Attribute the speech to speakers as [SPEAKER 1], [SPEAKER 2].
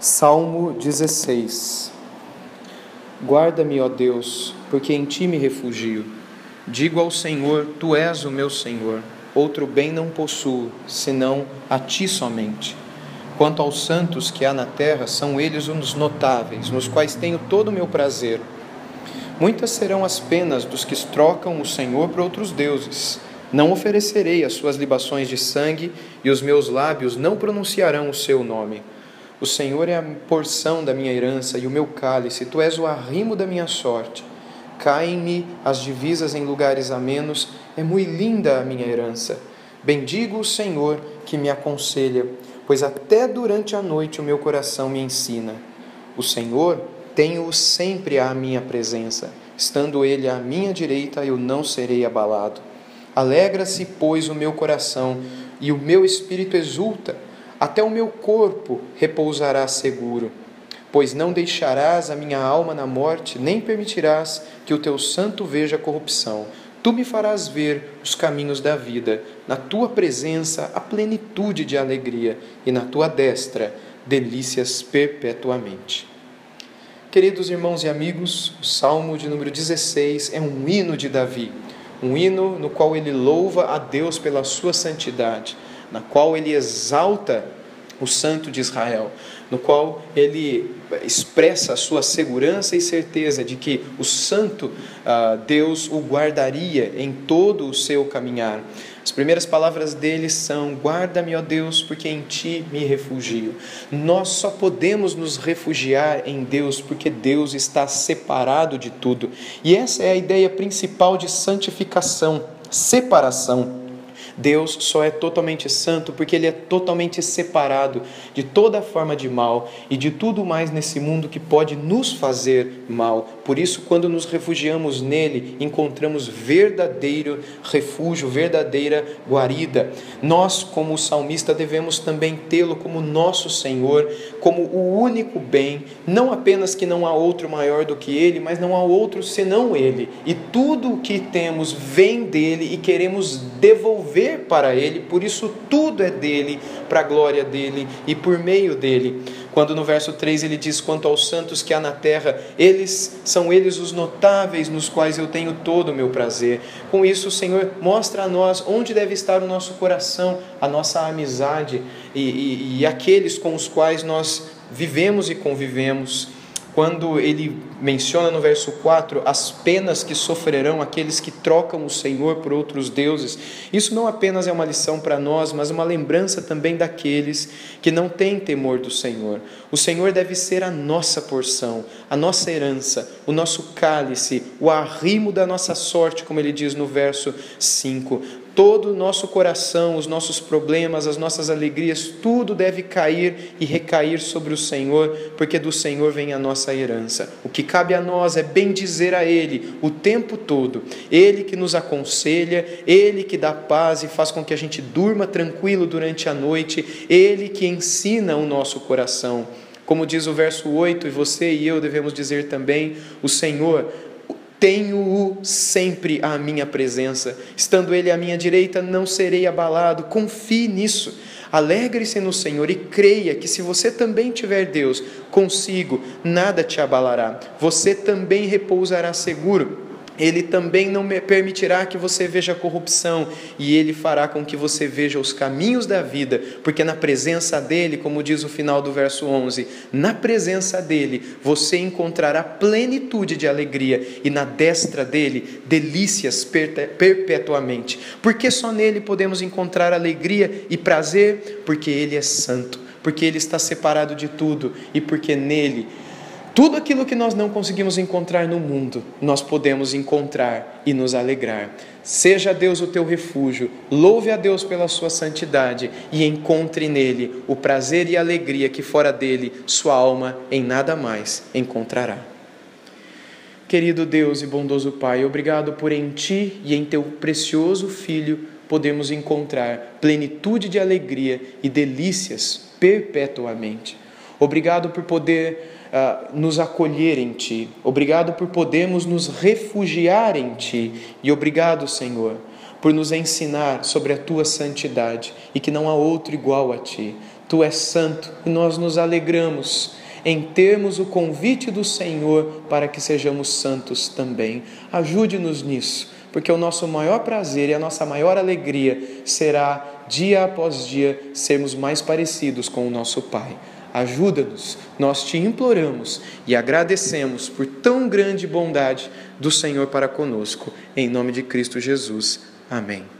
[SPEAKER 1] Salmo 16 Guarda-me, ó Deus, porque em ti me refugio. Digo ao Senhor: Tu és o meu Senhor. Outro bem não possuo, senão a ti somente. Quanto aos santos que há na terra, são eles os notáveis, nos quais tenho todo o meu prazer. Muitas serão as penas dos que trocam o Senhor por outros deuses. Não oferecerei as suas libações de sangue, e os meus lábios não pronunciarão o seu nome. O Senhor é a porção da minha herança e o meu cálice, tu és o arrimo da minha sorte. Caem-me as divisas em lugares amenos, é muito linda a minha herança. Bendigo o Senhor que me aconselha, pois até durante a noite o meu coração me ensina. O Senhor tenho-o sempre à minha presença, estando ele à minha direita, eu não serei abalado. Alegra-se, pois, o meu coração, e o meu espírito exulta até o meu corpo repousará seguro, pois não deixarás a minha alma na morte, nem permitirás que o teu santo veja corrupção. Tu me farás ver os caminhos da vida, na tua presença a plenitude de alegria, e na tua destra delícias perpetuamente. Queridos irmãos e amigos, o Salmo de número 16 é um hino de Davi, um hino no qual ele louva a Deus pela sua santidade na qual ele exalta o Santo de Israel, no qual ele expressa a sua segurança e certeza de que o Santo uh, Deus o guardaria em todo o seu caminhar. As primeiras palavras dele são: Guarda-me, ó Deus, porque em ti me refugio. Nós só podemos nos refugiar em Deus porque Deus está separado de tudo. E essa é a ideia principal de santificação, separação. Deus só é totalmente santo porque Ele é totalmente separado de toda forma de mal e de tudo mais nesse mundo que pode nos fazer mal. Por isso, quando nos refugiamos nele, encontramos verdadeiro refúgio, verdadeira guarida. Nós, como o salmista, devemos também tê-lo como nosso Senhor, como o único bem, não apenas que não há outro maior do que Ele, mas não há outro senão Ele. E tudo o que temos vem dele e queremos devolver para Ele, por isso tudo é dele, para a glória dele e por meio dele. Quando no verso 3 ele diz: Quanto aos santos que há na terra, eles são eles os notáveis nos quais eu tenho todo o meu prazer. Com isso, o Senhor mostra a nós onde deve estar o nosso coração, a nossa amizade e, e, e aqueles com os quais nós vivemos e convivemos quando ele menciona no verso 4 as penas que sofrerão aqueles que trocam o Senhor por outros deuses, isso não apenas é uma lição para nós, mas uma lembrança também daqueles que não têm temor do Senhor. O Senhor deve ser a nossa porção, a nossa herança, o nosso cálice, o arrimo da nossa sorte, como ele diz no verso 5 todo o nosso coração, os nossos problemas, as nossas alegrias, tudo deve cair e recair sobre o Senhor, porque do Senhor vem a nossa herança. O que cabe a nós é bem dizer a Ele o tempo todo, Ele que nos aconselha, Ele que dá paz e faz com que a gente durma tranquilo durante a noite, Ele que ensina o nosso coração. Como diz o verso 8, e você e eu devemos dizer também: o Senhor tenho-o sempre à minha presença. Estando ele à minha direita, não serei abalado. Confie nisso. Alegre-se no Senhor e creia que se você também tiver Deus consigo, nada te abalará. Você também repousará seguro ele também não permitirá que você veja corrupção, e ele fará com que você veja os caminhos da vida, porque na presença dele, como diz o final do verso 11, na presença dele você encontrará plenitude de alegria, e na destra dele delícias perpetuamente. Porque só nele podemos encontrar alegria e prazer? Porque ele é santo, porque ele está separado de tudo, e porque nele tudo aquilo que nós não conseguimos encontrar no mundo, nós podemos encontrar e nos alegrar. Seja Deus o teu refúgio, louve a Deus pela sua santidade e encontre nele o prazer e a alegria que fora dele sua alma em nada mais encontrará. Querido Deus e bondoso Pai, obrigado por em ti e em teu precioso Filho podemos encontrar plenitude de alegria e delícias perpetuamente. Obrigado por poder uh, nos acolher em Ti. Obrigado por podermos nos refugiar em Ti. E obrigado, Senhor, por nos ensinar sobre a Tua santidade e que não há outro igual a Ti. Tu és santo e nós nos alegramos em termos o convite do Senhor para que sejamos santos também. Ajude-nos nisso, porque o nosso maior prazer e a nossa maior alegria será, dia após dia, sermos mais parecidos com o nosso Pai. Ajuda-nos, nós te imploramos e agradecemos por tão grande bondade do Senhor para conosco. Em nome de Cristo Jesus. Amém.